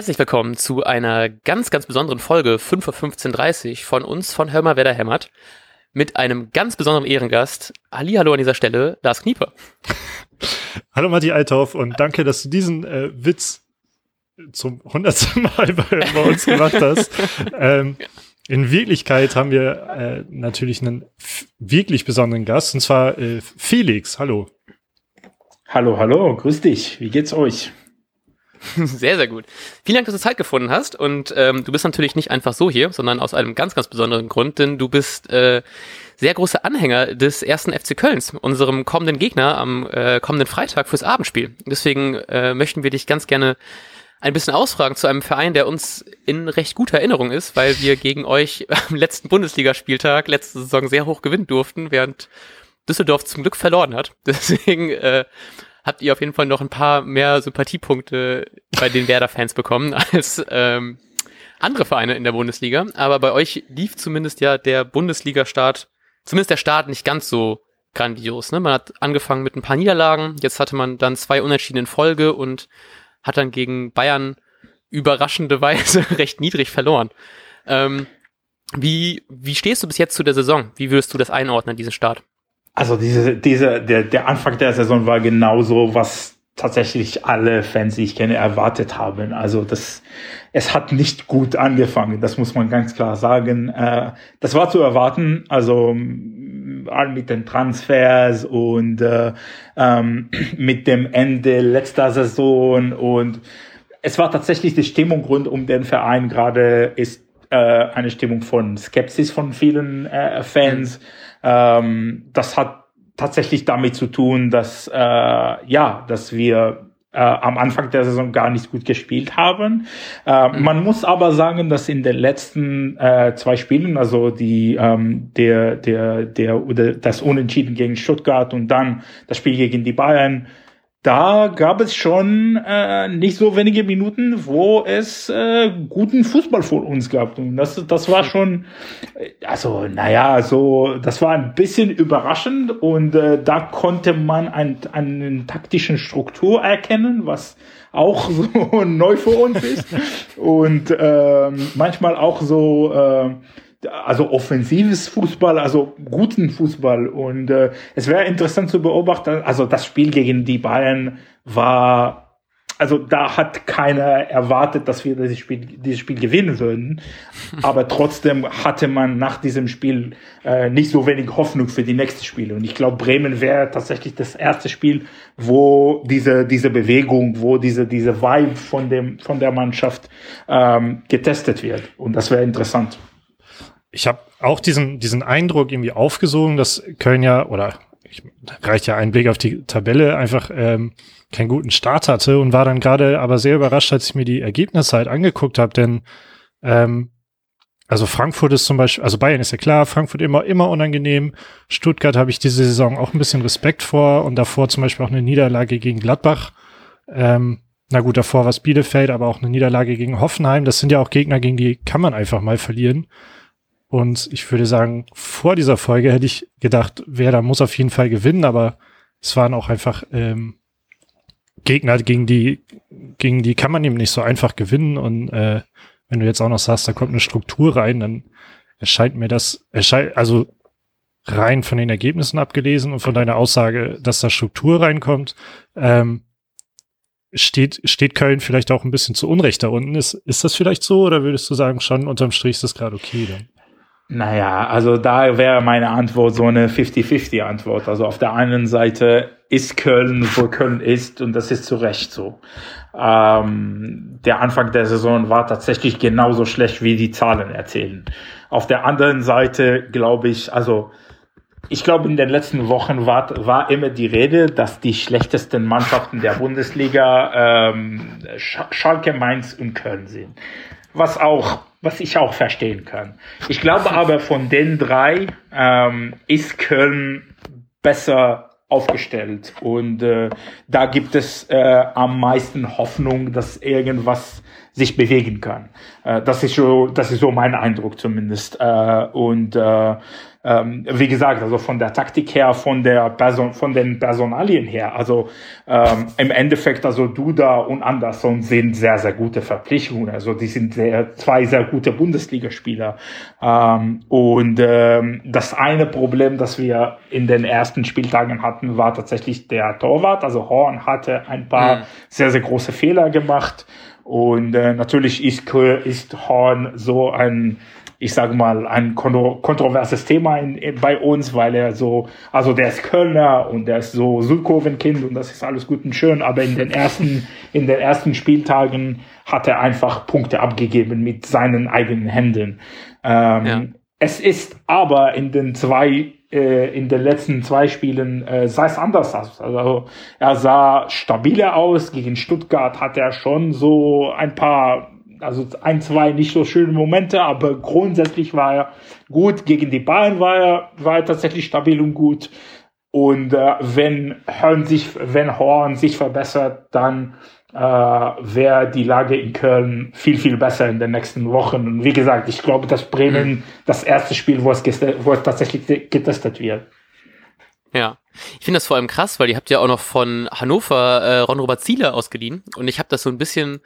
Herzlich willkommen zu einer ganz, ganz besonderen Folge 5.15.30 Uhr von uns von Hör mal, wer da hämmert. Mit einem ganz besonderen Ehrengast. Hallo an dieser Stelle, Lars Knieper. Hallo Matti Althoff und danke, dass du diesen äh, Witz zum hundertsten Mal bei, bei, uns gemacht hast. ähm, in Wirklichkeit haben wir äh, natürlich einen wirklich besonderen Gast, und zwar äh, Felix. Hallo. Hallo, hallo, grüß dich. Wie geht's euch? Sehr, sehr gut. Vielen Dank, dass du Zeit gefunden hast. Und ähm, du bist natürlich nicht einfach so hier, sondern aus einem ganz, ganz besonderen Grund, denn du bist äh, sehr großer Anhänger des ersten FC Kölns, unserem kommenden Gegner am äh, kommenden Freitag fürs Abendspiel. Deswegen äh, möchten wir dich ganz gerne ein bisschen ausfragen zu einem Verein, der uns in recht guter Erinnerung ist, weil wir gegen euch am letzten Bundesligaspieltag letzte Saison sehr hoch gewinnen durften, während Düsseldorf zum Glück verloren hat. Deswegen äh, habt ihr auf jeden Fall noch ein paar mehr Sympathiepunkte bei den Werder-Fans bekommen als ähm, andere Vereine in der Bundesliga. Aber bei euch lief zumindest ja der Bundesliga-Start, zumindest der Start nicht ganz so grandios. Ne? Man hat angefangen mit ein paar Niederlagen, jetzt hatte man dann zwei Unentschieden in Folge und hat dann gegen Bayern überraschenderweise recht niedrig verloren. Ähm, wie, wie stehst du bis jetzt zu der Saison? Wie würdest du das einordnen, diesen Start? Also diese, diese, der, der Anfang der Saison war genauso, was tatsächlich alle Fans, die ich kenne, erwartet haben. Also das, es hat nicht gut angefangen, das muss man ganz klar sagen. Äh, das war zu erwarten, also mit den Transfers und äh, ähm, mit dem Ende letzter Saison und es war tatsächlich die Stimmung rund um den Verein gerade ist äh, eine Stimmung von Skepsis von vielen äh, Fans. Ähm, das hat tatsächlich damit zu tun, dass äh, ja, dass wir äh, am Anfang der Saison gar nicht gut gespielt haben. Äh. Man muss aber sagen, dass in den letzten äh, zwei Spielen, also die ähm, der der der oder das Unentschieden gegen Stuttgart und dann das Spiel gegen die Bayern, da gab es schon äh, nicht so wenige Minuten, wo es äh, guten Fußball vor uns gab. Und das, das war schon, also naja, so, das war ein bisschen überraschend. Und äh, da konnte man ein, einen taktischen Struktur erkennen, was auch so neu für uns ist. Und äh, manchmal auch so äh, also offensives Fußball, also guten Fußball. Und äh, es wäre interessant zu beobachten, also das Spiel gegen die Bayern war, also da hat keiner erwartet, dass wir dieses Spiel, dieses Spiel gewinnen würden. Aber trotzdem hatte man nach diesem Spiel äh, nicht so wenig Hoffnung für die nächsten Spiele. Und ich glaube, Bremen wäre tatsächlich das erste Spiel, wo diese, diese Bewegung, wo diese, diese Vibe von, dem, von der Mannschaft ähm, getestet wird. Und das wäre interessant ich habe auch diesen, diesen Eindruck irgendwie aufgesogen, dass Köln ja, oder ich, reicht ja ein Blick auf die Tabelle, einfach ähm, keinen guten Start hatte und war dann gerade aber sehr überrascht, als ich mir die Ergebnisse halt angeguckt habe, denn ähm, also Frankfurt ist zum Beispiel, also Bayern ist ja klar, Frankfurt immer, immer unangenehm. Stuttgart habe ich diese Saison auch ein bisschen Respekt vor und davor zum Beispiel auch eine Niederlage gegen Gladbach. Ähm, na gut, davor war es Bielefeld, aber auch eine Niederlage gegen Hoffenheim. Das sind ja auch Gegner, gegen die kann man einfach mal verlieren. Und ich würde sagen, vor dieser Folge hätte ich gedacht, wer da muss auf jeden Fall gewinnen, aber es waren auch einfach ähm, Gegner, gegen die, gegen die kann man eben nicht so einfach gewinnen. Und äh, wenn du jetzt auch noch sagst, da kommt eine Struktur rein, dann erscheint mir das, erscheint, also rein von den Ergebnissen abgelesen und von deiner Aussage, dass da Struktur reinkommt, ähm, steht, steht Köln vielleicht auch ein bisschen zu Unrecht da unten. Ist, ist das vielleicht so oder würdest du sagen, schon unterm Strich ist das gerade okay dann? Naja, also da wäre meine Antwort so eine 50-50 Antwort. Also auf der einen Seite ist Köln, wo Köln ist und das ist zu Recht so. Ähm, der Anfang der Saison war tatsächlich genauso schlecht, wie die Zahlen erzählen. Auf der anderen Seite glaube ich, also ich glaube, in den letzten Wochen war, war immer die Rede, dass die schlechtesten Mannschaften der Bundesliga ähm, Schalke, Mainz und Köln sind. Was auch was ich auch verstehen kann. Ich glaube aber von den drei ähm, ist Köln besser aufgestellt und äh, da gibt es äh, am meisten Hoffnung, dass irgendwas sich bewegen kann. Äh, das ist so, das ist so mein Eindruck zumindest. Äh, und äh, ähm, wie gesagt, also von der Taktik her, von der Person, von den Personalien her, also ähm, im Endeffekt, also Duda und Anderson sind sehr, sehr gute Verpflichtungen. Also die sind sehr, zwei sehr gute Bundesligaspieler. Ähm, und ähm, das eine Problem, das wir in den ersten Spieltagen hatten, war tatsächlich der Torwart. Also Horn hatte ein paar mhm. sehr, sehr große Fehler gemacht. Und äh, natürlich ist, ist Horn so ein ich sage mal, ein kontroverses Thema in, in, bei uns, weil er so, also der ist Kölner und der ist so Südkurvenkind und das ist alles gut und schön, aber in den ersten, in den ersten Spieltagen hat er einfach Punkte abgegeben mit seinen eigenen Händen. Ähm, ja. Es ist aber in den zwei äh, in den letzten zwei Spielen äh, sah es anders aus. Also er sah stabiler aus. Gegen Stuttgart hat er schon so ein paar also ein, zwei nicht so schöne Momente, aber grundsätzlich war er gut. Gegen die Bayern war er, war er tatsächlich stabil und gut. Und äh, wenn Horn sich, wenn Horn sich verbessert, dann äh, wäre die Lage in Köln viel, viel besser in den nächsten Wochen. Und wie gesagt, ich glaube, dass Bremen das erste Spiel, wo es, wo es tatsächlich getestet wird. Ja, ich finde das vor allem krass, weil ihr habt ja auch noch von Hannover äh, Ron-Robert Zieler ausgeliehen und ich habe das so ein bisschen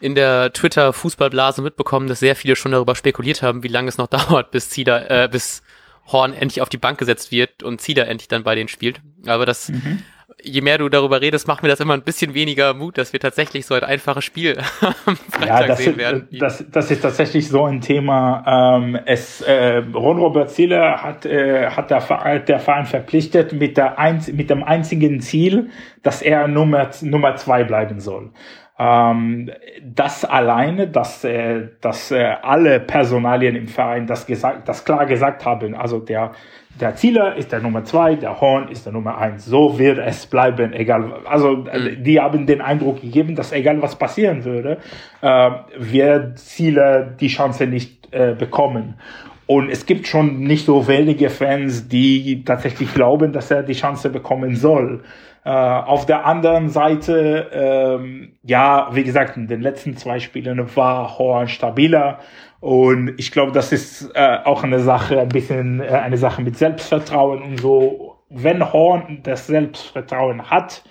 in der Twitter-Fußballblase mitbekommen, dass sehr viele schon darüber spekuliert haben, wie lange es noch dauert, bis Zieder, äh, bis Horn endlich auf die Bank gesetzt wird und Zieder endlich dann bei denen spielt. Aber das, mhm. je mehr du darüber redest, macht mir das immer ein bisschen weniger Mut, dass wir tatsächlich so ein einfaches Spiel am Freitag ja, das sehen ist, werden. Das, das ist tatsächlich so ein Thema. Ähm, es, äh, Ron Robert Zieler hat, äh, hat der, Verein, der Verein verpflichtet mit, der ein, mit dem einzigen Ziel, dass er Nummer, Nummer zwei bleiben soll. Ähm, das alleine, dass, äh, dass äh, alle Personalien im Verein das, gesagt, das klar gesagt haben, also der, der Zieler ist der Nummer zwei, der Horn ist der Nummer eins. So wird es bleiben, egal. Also äh, mhm. die haben den Eindruck gegeben, dass egal was passieren würde, äh, wird Zieler die Chance nicht äh, bekommen. Und es gibt schon nicht so wenige Fans, die tatsächlich glauben, dass er die Chance bekommen soll. Äh, auf der anderen Seite, ähm, ja, wie gesagt, in den letzten zwei Spielen war Horn stabiler. Und ich glaube, das ist äh, auch eine Sache, ein bisschen äh, eine Sache mit Selbstvertrauen und so. Wenn Horn das Selbstvertrauen hat,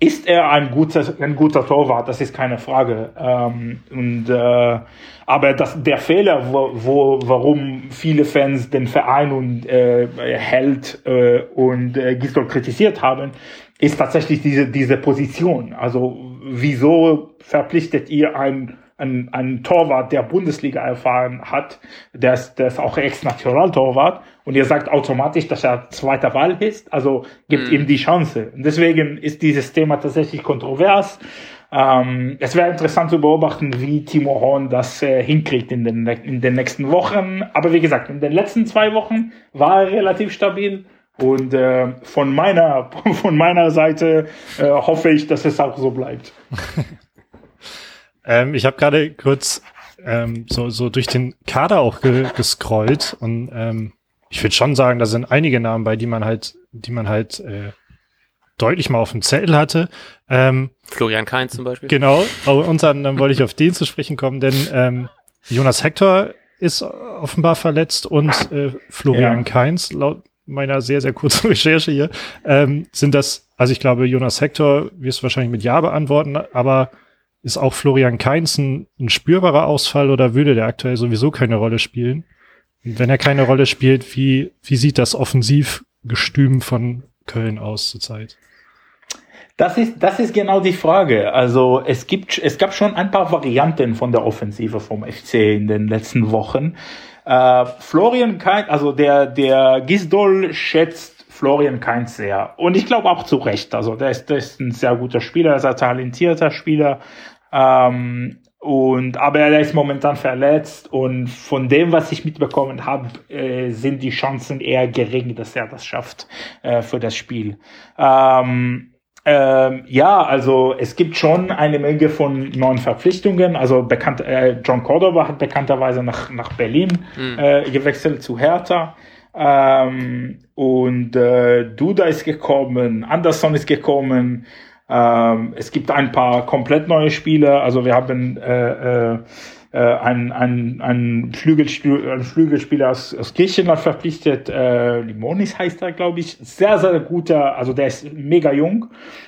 ist er ein guter, ein guter Torwart, das ist keine Frage. Ähm, und, äh, aber das, der Fehler, wo, wo, warum viele Fans den Verein und äh, Held äh, und äh, Gisdol kritisiert haben, ist tatsächlich diese, diese Position. Also wieso verpflichtet ihr einen, einen, einen Torwart, der Bundesliga erfahren hat, der ist, der ist auch Ex-Nationaltorwart und ihr sagt automatisch, dass er zweiter Wahl ist, also gibt mhm. ihm die Chance. Und deswegen ist dieses Thema tatsächlich kontrovers. Ähm, es wäre interessant zu beobachten, wie Timo Horn das äh, hinkriegt in den, in den nächsten Wochen. Aber wie gesagt, in den letzten zwei Wochen war er relativ stabil. Und äh, von meiner von meiner Seite äh, hoffe ich, dass es auch so bleibt. ähm, ich habe gerade kurz ähm, so so durch den Kader auch ge gescrollt und ähm, ich würde schon sagen, da sind einige Namen bei, die man halt, die man halt äh, deutlich mal auf dem Zettel hatte. Ähm, Florian Kainz zum Beispiel. Genau, aber unter anderem wollte ich auf den zu sprechen kommen, denn ähm, Jonas Hector ist offenbar verletzt und äh, Florian ja. Kainz laut meiner sehr, sehr kurzen Recherche hier, ähm, sind das, also ich glaube, Jonas Hector wirst du wahrscheinlich mit Ja beantworten, aber ist auch Florian Kainz ein, ein spürbarer Ausfall oder würde der aktuell sowieso keine Rolle spielen? Und wenn er keine Rolle spielt, wie, wie sieht das Offensivgestüm von Köln aus zurzeit? Das ist, das ist genau die Frage. Also es gibt, es gab schon ein paar Varianten von der Offensive vom FC in den letzten Wochen. Äh, Florian Kainz, also der, der Gisdol schätzt Florian Kainz sehr. Und ich glaube auch zu Recht. Also der ist, der ist ein sehr guter Spieler, sehr talentierter Spieler. Ähm, und aber er ist momentan verletzt und von dem, was ich mitbekommen habe, äh, sind die Chancen eher gering, dass er das schafft äh, für das Spiel. Ähm, ähm, ja, also es gibt schon eine Menge von neuen Verpflichtungen. Also bekannt, äh, John Cordova hat bekannterweise nach, nach Berlin mhm. äh, gewechselt zu Hertha. Ähm, und äh, Duda ist gekommen, Anderson ist gekommen. Ähm, es gibt ein paar komplett neue Spieler. Also wir haben äh, äh, äh, ein, ein, ein, Flügelspieler, ein Flügelspieler aus, aus Griechenland verpflichtet, äh, Limonis heißt er, glaube ich. Sehr, sehr guter, also der ist mega jung,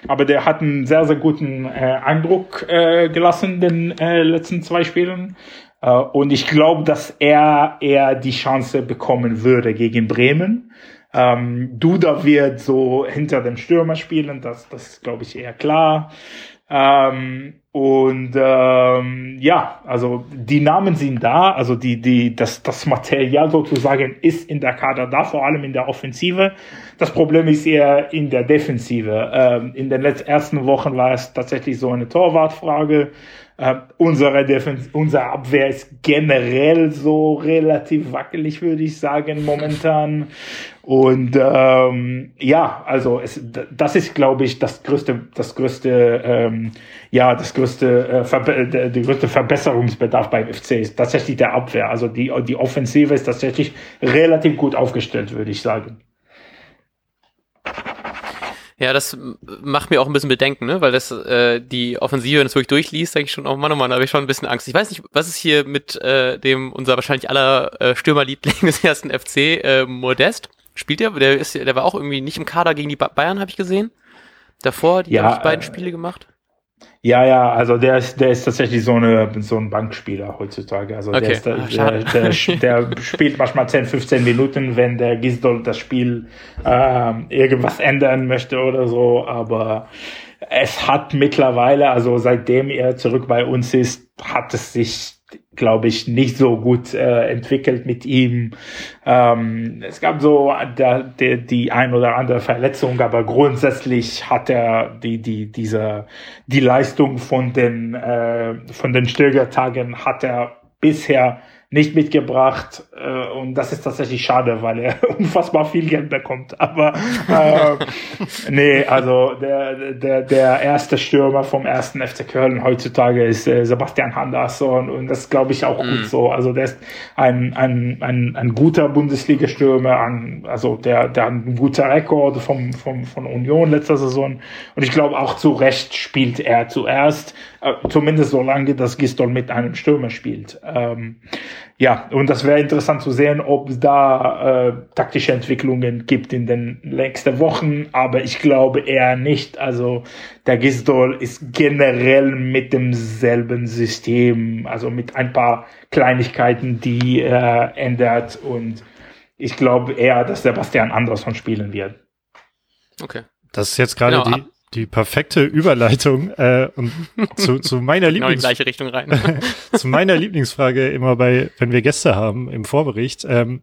aber der hat einen sehr, sehr guten äh, Eindruck äh, gelassen in den äh, letzten zwei Spielen. Äh, und ich glaube, dass er eher die Chance bekommen würde gegen Bremen. Ähm, Duda wird so hinter dem Stürmer spielen, das, das ist, glaube ich, eher klar. Ähm, und ähm, ja, also die Namen sind da, also die, die, das, das Material sozusagen ist in der Kader da, vor allem in der Offensive. Das Problem ist eher in der Defensive. Ähm, in den letzten ersten Wochen war es tatsächlich so eine Torwartfrage. Äh, unsere, Defens unsere Abwehr ist generell so relativ wackelig, würde ich sagen, momentan. Und ähm, ja, also es, das ist, glaube ich, das größte, das größte, ähm, ja, das größte, äh, Verbe der, der größte Verbesserungsbedarf beim FC ist tatsächlich der Abwehr. Also die, die Offensive ist tatsächlich relativ gut aufgestellt, würde ich sagen. Ja, das macht mir auch ein bisschen Bedenken, ne? weil das äh, die Offensive, wenn es wirklich durchliest, denke ich schon, oh Mann, oh Mann, da habe ich schon ein bisschen Angst. Ich weiß nicht, was ist hier mit äh, dem unser wahrscheinlich aller äh, Stürmerliebling des ersten FC, äh, Modest? Spielt der? Der, ist, der war auch irgendwie nicht im Kader gegen die Bayern, habe ich gesehen. Davor, die ja, ich, beiden äh, Spiele gemacht. Ja, ja, also der ist, der ist tatsächlich so, eine, so ein Bankspieler heutzutage. Also okay. der, ist, der, Ach, der, der, der, spielt manchmal 10, 15 Minuten, wenn der Gisdol das Spiel äh, irgendwas ändern möchte oder so. Aber es hat mittlerweile, also seitdem er zurück bei uns ist, hat es sich glaube ich, nicht so gut äh, entwickelt mit ihm. Ähm, es gab so der, der, die ein oder andere Verletzung, aber grundsätzlich hat er die, die, diese, die Leistung von den, äh, von den Stögertagen hat er bisher nicht mitgebracht äh, und das ist tatsächlich schade, weil er unfassbar viel Geld bekommt. Aber äh, nee, also der, der, der erste Stürmer vom ersten FC Köln heutzutage ist äh, Sebastian Andersson und das glaube ich auch mhm. gut so. Also der ist ein, ein, ein, ein guter Bundesliga-Stürmer, ein, also der, der hat ein guter Rekord vom, vom, von Union letzter Saison und ich glaube auch zu Recht spielt er zuerst, zumindest solange das Gistol mit einem Stürmer spielt. Ähm, ja, und das wäre interessant zu sehen, ob es da äh, taktische Entwicklungen gibt in den nächsten Wochen, aber ich glaube eher nicht. Also der Gisdol ist generell mit demselben System, also mit ein paar Kleinigkeiten, die er äh, ändert und ich glaube eher, dass Sebastian Andersson spielen wird. Okay. Das ist jetzt gerade genau, die, die perfekte Überleitung äh, und zu, zu meiner Lieblings genau rein. zu meiner Lieblingsfrage immer bei, wenn wir Gäste haben im Vorbericht. Ähm,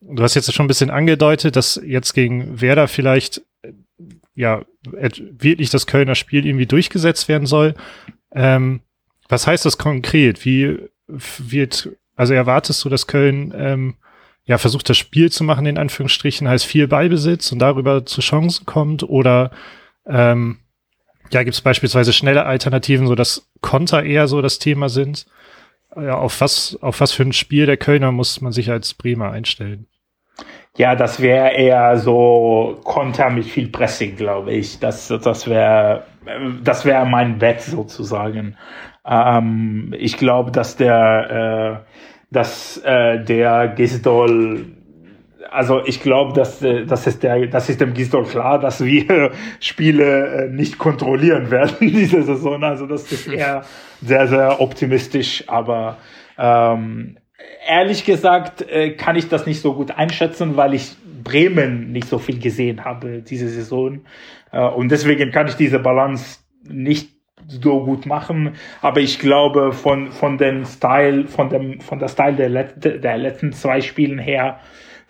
du hast jetzt schon ein bisschen angedeutet, dass jetzt gegen Werder vielleicht ja wirklich das Kölner Spiel irgendwie durchgesetzt werden soll. Ähm, was heißt das konkret? Wie wird, also erwartest du, dass Köln ähm, ja versucht, das Spiel zu machen, in Anführungsstrichen, heißt viel Beibesitz und darüber zu Chancen kommt oder ähm, ja, gibt es beispielsweise schnelle Alternativen, so dass Konter eher so das Thema sind. Ja, auf was, auf was für ein Spiel der Kölner muss man sich als Bremer einstellen? Ja, das wäre eher so Konter mit viel Pressing, glaube ich. Das, das wäre, das wäre mein Bett sozusagen. Ähm, ich glaube, dass der, äh, dass äh, der Gisdol also ich glaube, dass äh, das ist der, das ist dem Gisdol klar, dass wir Spiele äh, nicht kontrollieren werden diese Saison. Also das ist eher sehr, sehr optimistisch. Aber ähm, ehrlich gesagt äh, kann ich das nicht so gut einschätzen, weil ich Bremen nicht so viel gesehen habe diese Saison. Und deswegen kann ich diese Balance nicht so gut machen. Aber ich glaube, von, von dem Style, von dem, von der Style der, Let der letzten zwei Spielen her,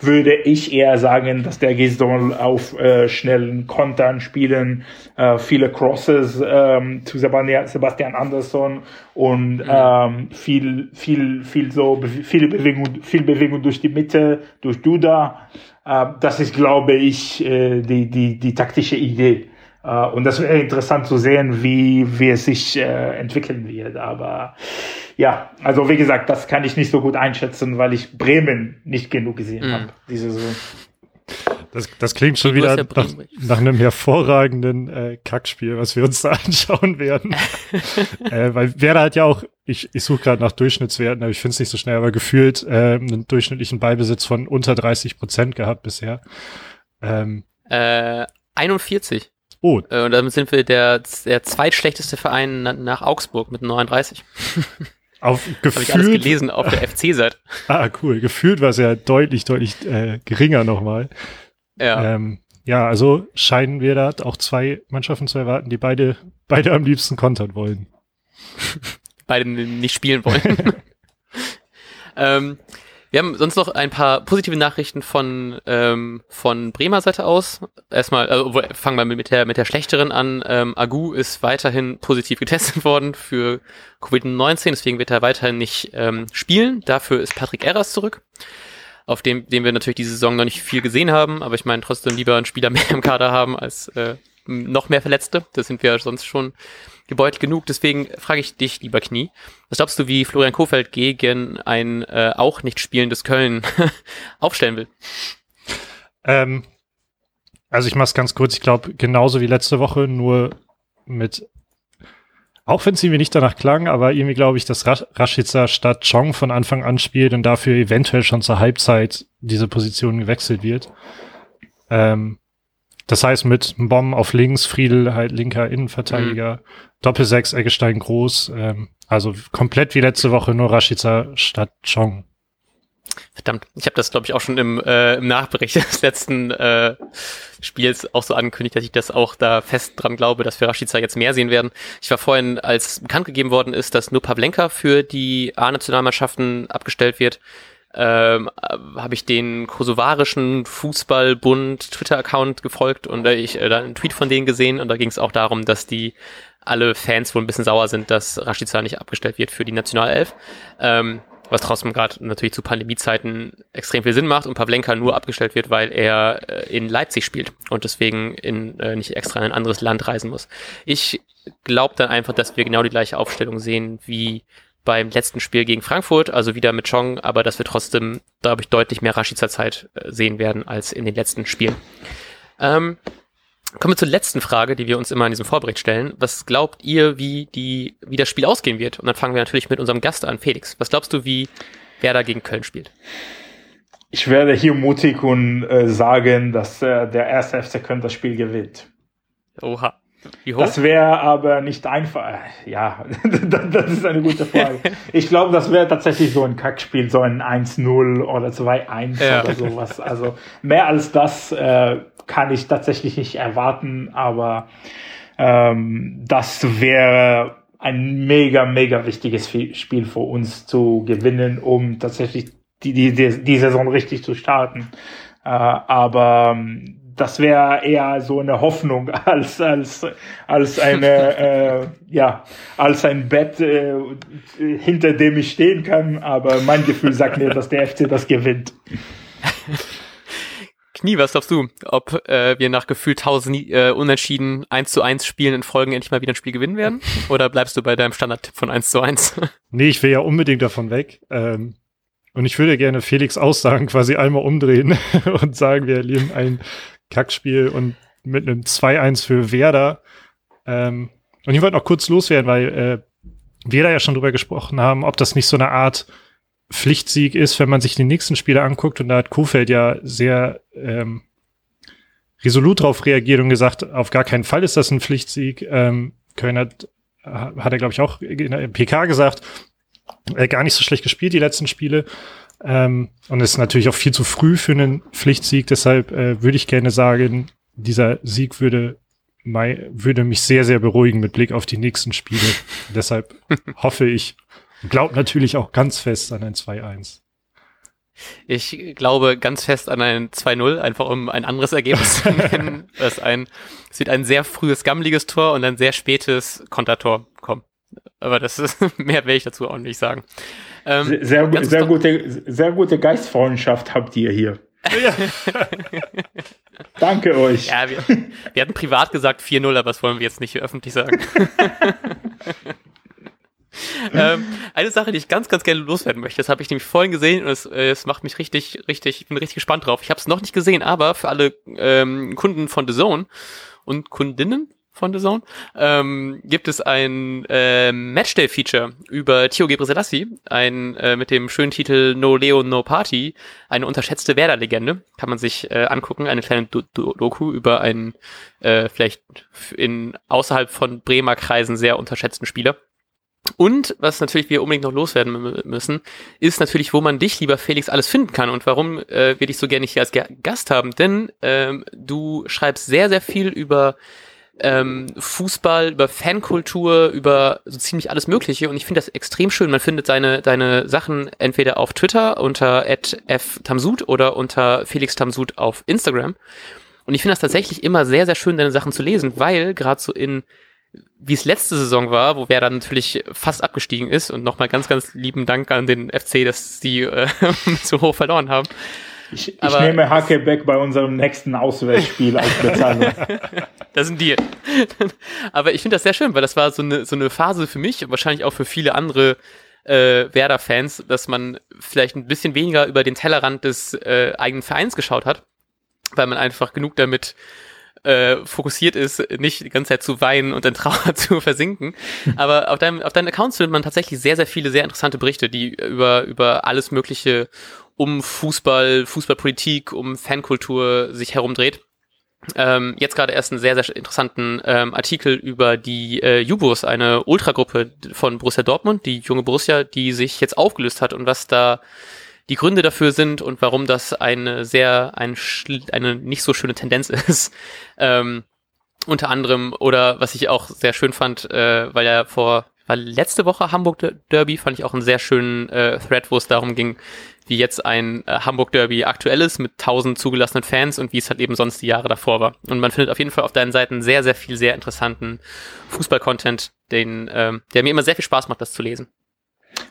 würde ich eher sagen, dass der Gisdol auf äh, schnellen Kontern spielen, äh, viele Crosses ähm, zu Sebastian Andersson und mhm. ähm, viel, viel, viel so, viel Bewegung, viel Bewegung durch die Mitte, durch Duda. Äh, das ist, glaube ich, äh, die, die, die taktische Idee. Uh, und das wäre interessant zu sehen, wie, wie es sich äh, entwickeln wird. Aber ja, also wie gesagt, das kann ich nicht so gut einschätzen, weil ich Bremen nicht genug gesehen mhm. habe diese Saison. Das, das klingt schon wieder ja nach, nach, einem hervorragenden äh, Kackspiel, was wir uns da anschauen werden. äh, weil Werder hat ja auch, ich, ich suche gerade nach Durchschnittswerten, aber ich finde es nicht so schnell, aber gefühlt äh, einen durchschnittlichen Beibesitz von unter 30 Prozent gehabt bisher. Ähm, äh, 41. Oh. Und damit sind wir der, der zweitschlechteste Verein nach Augsburg mit 39. Auf gefühlt. Habe ich alles gelesen auf der FC-Seite. Ah, cool. Gefühlt war es ja deutlich, deutlich äh, geringer nochmal. Ja. Ähm, ja, also scheinen wir da auch zwei Mannschaften zu erwarten, die beide, beide am liebsten kontern wollen. beide nicht spielen wollen. ähm, wir haben sonst noch ein paar positive Nachrichten von, ähm, von Bremer Seite aus. Erstmal, also fangen wir mit der, mit der schlechteren an. Ähm, Agu ist weiterhin positiv getestet worden für Covid-19, deswegen wird er weiterhin nicht ähm, spielen. Dafür ist Patrick Erras zurück auf dem, dem wir natürlich diese Saison noch nicht viel gesehen haben, aber ich meine trotzdem lieber einen Spieler mehr im Kader haben als äh, noch mehr Verletzte. Das sind wir sonst schon gebeutelt genug. Deswegen frage ich dich, lieber Knie, was glaubst du, wie Florian Kofeld gegen ein äh, auch nicht spielendes Köln aufstellen will? Ähm, also ich mache es ganz kurz. Ich glaube, genauso wie letzte Woche, nur mit auch wenn es irgendwie nicht danach klang, aber irgendwie glaube ich, dass Rashica statt Chong von Anfang an spielt und dafür eventuell schon zur Halbzeit diese Position gewechselt wird. Ähm, das heißt mit Bomb auf links, Friedel halt linker Innenverteidiger, mhm. Doppelsechs, Eggestein groß, ähm, also komplett wie letzte Woche nur Rashica statt Chong. Verdammt, ich habe das, glaube ich, auch schon im, äh, im Nachbericht des letzten äh, Spiels auch so angekündigt, dass ich das auch da fest dran glaube, dass wir Rashica jetzt mehr sehen werden. Ich war vorhin, als bekannt gegeben worden ist, dass nur Pavlenka für die A-Nationalmannschaften abgestellt wird, ähm, habe ich den kosovarischen Fußballbund Twitter-Account gefolgt und äh, ich äh, da einen Tweet von denen gesehen und da ging es auch darum, dass die alle Fans wohl ein bisschen sauer sind, dass Rashica nicht abgestellt wird für die Nationalelf. Ähm, was trotzdem gerade natürlich zu Pandemiezeiten extrem viel Sinn macht und Pavlenka nur abgestellt wird, weil er äh, in Leipzig spielt und deswegen in, äh, nicht extra in ein anderes Land reisen muss. Ich glaube dann einfach, dass wir genau die gleiche Aufstellung sehen wie beim letzten Spiel gegen Frankfurt, also wieder mit Chong, aber dass wir trotzdem, glaube ich, deutlich mehr Rashica-Zeit äh, sehen werden als in den letzten Spielen. Ähm, Kommen wir zur letzten Frage, die wir uns immer in diesem Vorbericht stellen. Was glaubt ihr, wie, die, wie das Spiel ausgehen wird? Und dann fangen wir natürlich mit unserem Gast an, Felix. Was glaubst du, wie Werder gegen Köln spielt? Ich werde hier mutig und äh, sagen, dass äh, der erste FC Köln das Spiel gewinnt. Oha. Das wäre aber nicht einfach. Ja, das ist eine gute Frage. Ich glaube, das wäre tatsächlich so ein Kackspiel, so ein 1-0 oder 2-1 ja. oder sowas. Also mehr als das äh, kann ich tatsächlich nicht erwarten, aber ähm, das wäre ein mega, mega wichtiges Spiel für uns zu gewinnen, um tatsächlich die, die, die, die Saison richtig zu starten. Äh, aber ähm, das wäre eher so eine Hoffnung als als als eine äh, ja als ein Bett äh, hinter dem ich stehen kann. Aber mein Gefühl sagt mir dass der FC das gewinnt. Knie was glaubst du ob äh, wir nach Gefühl 1000 äh, unentschieden 1 zu 1 Spielen in Folgen endlich mal wieder ein Spiel gewinnen werden? Oder bleibst du bei deinem Standardtipp von 1 zu 1 nee ich will ja unbedingt davon weg ähm und ich würde gerne Felix Aussagen quasi einmal umdrehen und sagen, wir erleben ein Kackspiel und mit einem 2-1 für Werder. Ähm, und ich wollte noch kurz loswerden, weil äh, wir da ja schon drüber gesprochen haben, ob das nicht so eine Art Pflichtsieg ist, wenn man sich die nächsten Spiele anguckt. Und da hat Kofeld ja sehr ähm, resolut darauf reagiert und gesagt, auf gar keinen Fall ist das ein Pflichtsieg. Ähm, Köln hat, hat er, glaube ich, auch in der PK gesagt, äh, gar nicht so schlecht gespielt, die letzten Spiele. Ähm, und es ist natürlich auch viel zu früh für einen Pflichtsieg. Deshalb äh, würde ich gerne sagen, dieser Sieg würde, mei, würde mich sehr, sehr beruhigen mit Blick auf die nächsten Spiele. Deshalb hoffe ich, glaube natürlich auch ganz fest an ein 2-1. Ich glaube ganz fest an ein 2-0, einfach um ein anderes Ergebnis zu nennen. Es, ein, es wird ein sehr frühes, gammeliges Tor und ein sehr spätes Kontertor kommen. Aber das ist, mehr will ich dazu auch nicht sagen. Ähm, sehr, sehr, sehr gute, sehr gute Geistfreundschaft habt ihr hier. Danke euch. Ja, wir, wir hatten privat gesagt 4-0, aber das wollen wir jetzt nicht öffentlich sagen. ähm, eine Sache, die ich ganz, ganz gerne loswerden möchte, das habe ich nämlich vorhin gesehen und es, äh, es macht mich richtig, richtig, ich bin richtig gespannt drauf. Ich habe es noch nicht gesehen, aber für alle ähm, Kunden von The Zone und Kundinnen von The Zone, ähm, gibt es ein äh, Matchday-Feature über Tio Gebre Selassie, ein äh, mit dem schönen Titel No Leo, No Party, eine unterschätzte Werder-Legende, kann man sich äh, angucken, eine kleine Do Do Doku über einen äh, vielleicht in außerhalb von Bremer Kreisen sehr unterschätzten Spieler. Und was natürlich wir unbedingt noch loswerden müssen, ist natürlich, wo man dich, lieber Felix, alles finden kann und warum äh, wir dich so gerne hier als Gast haben. Denn ähm, du schreibst sehr, sehr viel über ähm, Fußball, über Fankultur, über so ziemlich alles Mögliche. Und ich finde das extrem schön. Man findet seine, deine Sachen entweder auf Twitter unter @ftamsud oder unter Felix Tamsud auf Instagram. Und ich finde das tatsächlich immer sehr, sehr schön, deine Sachen zu lesen, weil gerade so in wie es letzte Saison war, wo wer dann natürlich fast abgestiegen ist und nochmal ganz, ganz lieben Dank an den FC, dass sie äh, so hoch verloren haben. Ich, ich nehme Hackebeck bei unserem nächsten Auswärtsspiel als Bezahlung. das sind die. Aber ich finde das sehr schön, weil das war so eine, so eine Phase für mich und wahrscheinlich auch für viele andere äh, Werder-Fans, dass man vielleicht ein bisschen weniger über den Tellerrand des äh, eigenen Vereins geschaut hat, weil man einfach genug damit äh, fokussiert ist, nicht die ganze Zeit zu weinen und in Trauer zu versinken. Aber auf deinem, auf deinen Accounts findet man tatsächlich sehr, sehr viele sehr interessante Berichte, die über, über alles Mögliche um Fußball, Fußballpolitik, um Fankultur sich herumdreht. Ähm, jetzt gerade erst einen sehr, sehr interessanten ähm, Artikel über die äh, Jubus, eine Ultragruppe von Borussia Dortmund, die junge Borussia, die sich jetzt aufgelöst hat und was da die Gründe dafür sind und warum das eine sehr, ein, eine nicht so schöne Tendenz ist. Ähm, unter anderem, oder was ich auch sehr schön fand, äh, weil ja vor, war letzte Woche Hamburg Derby, fand ich auch einen sehr schönen äh, Thread, wo es darum ging, wie jetzt ein äh, Hamburg Derby aktuell ist mit tausend zugelassenen Fans und wie es halt eben sonst die Jahre davor war. Und man findet auf jeden Fall auf deinen Seiten sehr, sehr viel sehr interessanten Fußball-Content, den, ähm, der mir immer sehr viel Spaß macht, das zu lesen.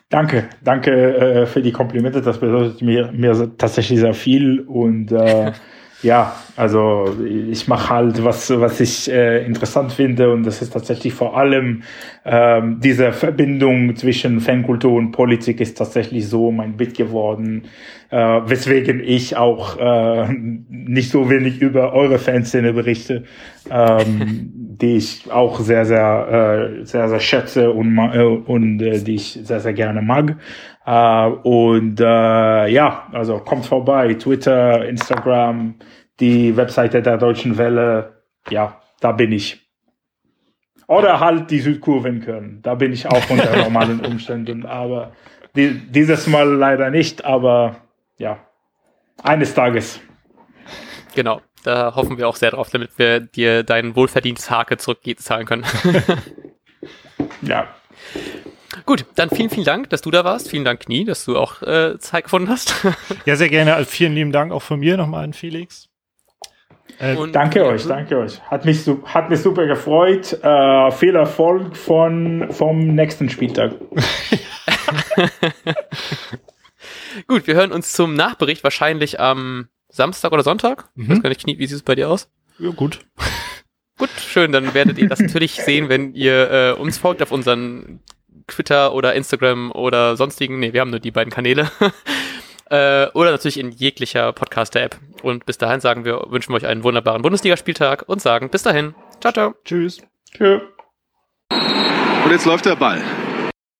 Danke, danke äh, für die Komplimente. Das bedeutet mir, mir tatsächlich sehr viel und äh, ja, also ich mache halt was, was ich äh, interessant finde und das ist tatsächlich vor allem ähm, diese Verbindung zwischen Fankultur und Politik ist tatsächlich so mein Bit geworden, äh, weswegen ich auch äh, nicht so wenig über eure Fanszene berichte, ähm, die ich auch sehr, sehr, äh, sehr, sehr schätze und, äh, und äh, die ich sehr, sehr gerne mag. Uh, und uh, ja, also kommt vorbei, Twitter, Instagram, die Webseite der Deutschen Welle, ja, da bin ich. Oder halt die Südkurven können, da bin ich auch unter normalen Umständen, aber die, dieses Mal leider nicht, aber ja, eines Tages. Genau, da hoffen wir auch sehr drauf, damit wir dir deinen wohlverdientes Hake zurückzahlen können. ja. Gut, dann vielen, vielen Dank, dass du da warst. Vielen Dank, Knie, dass du auch äh, Zeit gefunden hast. ja, sehr gerne. Also vielen lieben Dank auch von mir nochmal an Felix. Äh, danke euch, danke euch. Hat mich, hat mich super gefreut. Äh, viel Erfolg von, vom nächsten Spieltag. Gut, wir hören uns zum Nachbericht wahrscheinlich am Samstag oder Sonntag. Mhm. weiß gar nicht, Knie, wie sieht es bei dir aus? Ja, gut. Gut, schön. Dann werdet ihr das natürlich sehen, wenn ihr äh, uns folgt auf unseren Twitter oder Instagram oder sonstigen, nee, wir haben nur die beiden Kanäle. äh, oder natürlich in jeglicher Podcaster-App. Und bis dahin sagen wir, wünschen wir euch einen wunderbaren Bundesligaspieltag und sagen bis dahin. Ciao, ciao. Tschüss. Tschüss. Und jetzt läuft der Ball.